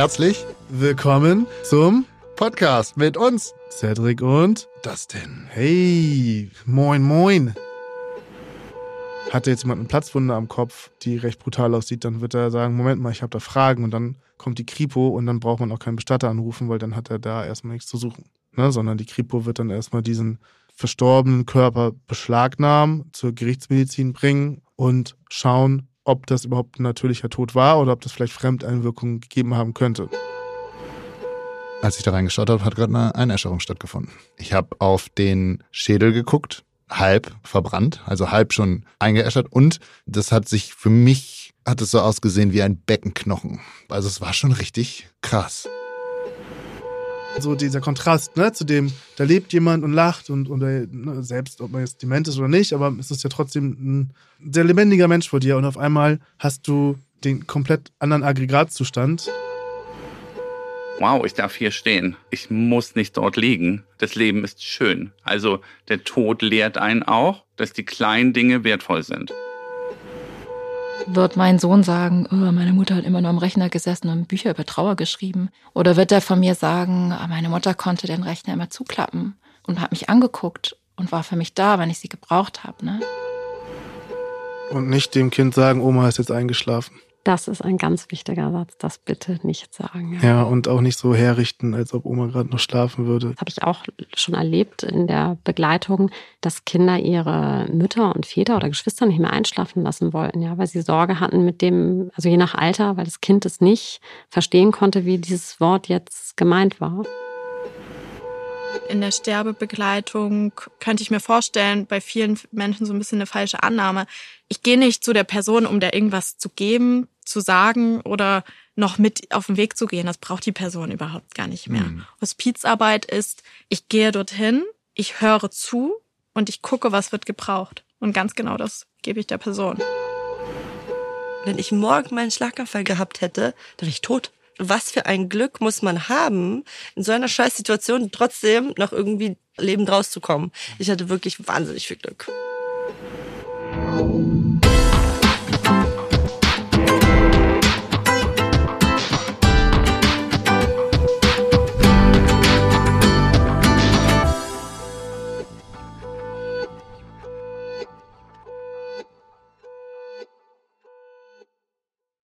Herzlich willkommen zum Podcast mit uns, Cedric und Dustin. Hey, moin, moin. Hatte jetzt jemand eine Platzwunde am Kopf, die recht brutal aussieht, dann wird er sagen, Moment mal, ich habe da Fragen und dann kommt die Kripo und dann braucht man auch keinen Bestatter anrufen, weil dann hat er da erstmal nichts zu suchen. Ne? Sondern die Kripo wird dann erstmal diesen verstorbenen Körper beschlagnahmen, zur Gerichtsmedizin bringen und schauen, ob das überhaupt ein natürlicher Tod war oder ob das vielleicht Fremdeinwirkungen gegeben haben könnte. Als ich da reingeschaut habe, hat gerade eine Einäscherung stattgefunden. Ich habe auf den Schädel geguckt, halb verbrannt, also halb schon eingeäschert und das hat sich für mich, hat es so ausgesehen wie ein Beckenknochen. Also es war schon richtig krass so dieser Kontrast, ne, zu dem, da lebt jemand und lacht und, und ne, selbst, ob man jetzt dement ist oder nicht, aber es ist ja trotzdem ein sehr lebendiger Mensch vor dir und auf einmal hast du den komplett anderen Aggregatzustand. Wow, ich darf hier stehen. Ich muss nicht dort liegen. Das Leben ist schön. Also der Tod lehrt einen auch, dass die kleinen Dinge wertvoll sind. Wird mein Sohn sagen, oh, meine Mutter hat immer nur am Rechner gesessen und Bücher über Trauer geschrieben? Oder wird er von mir sagen, ah, meine Mutter konnte den Rechner immer zuklappen und hat mich angeguckt und war für mich da, wenn ich sie gebraucht habe? Ne? Und nicht dem Kind sagen, Oma ist jetzt eingeschlafen. Das ist ein ganz wichtiger Satz, das bitte nicht sagen. Ja, ja und auch nicht so herrichten, als ob Oma gerade noch schlafen würde. Das habe ich auch schon erlebt in der Begleitung, dass Kinder ihre Mütter und Väter oder Geschwister nicht mehr einschlafen lassen wollten, ja, weil sie Sorge hatten mit dem, also je nach Alter, weil das Kind es nicht verstehen konnte, wie dieses Wort jetzt gemeint war. In der Sterbebegleitung könnte ich mir vorstellen, bei vielen Menschen so ein bisschen eine falsche Annahme. Ich gehe nicht zu der Person, um der irgendwas zu geben, zu sagen oder noch mit auf den Weg zu gehen. Das braucht die Person überhaupt gar nicht mehr. Mhm. Hospizarbeit ist, ich gehe dorthin, ich höre zu und ich gucke, was wird gebraucht. Und ganz genau das gebe ich der Person. Wenn ich morgen meinen Schlaganfall gehabt hätte, dann wäre ich tot was für ein Glück muss man haben, in so einer Scheißsituation trotzdem noch irgendwie lebend rauszukommen. Ich hatte wirklich wahnsinnig viel Glück.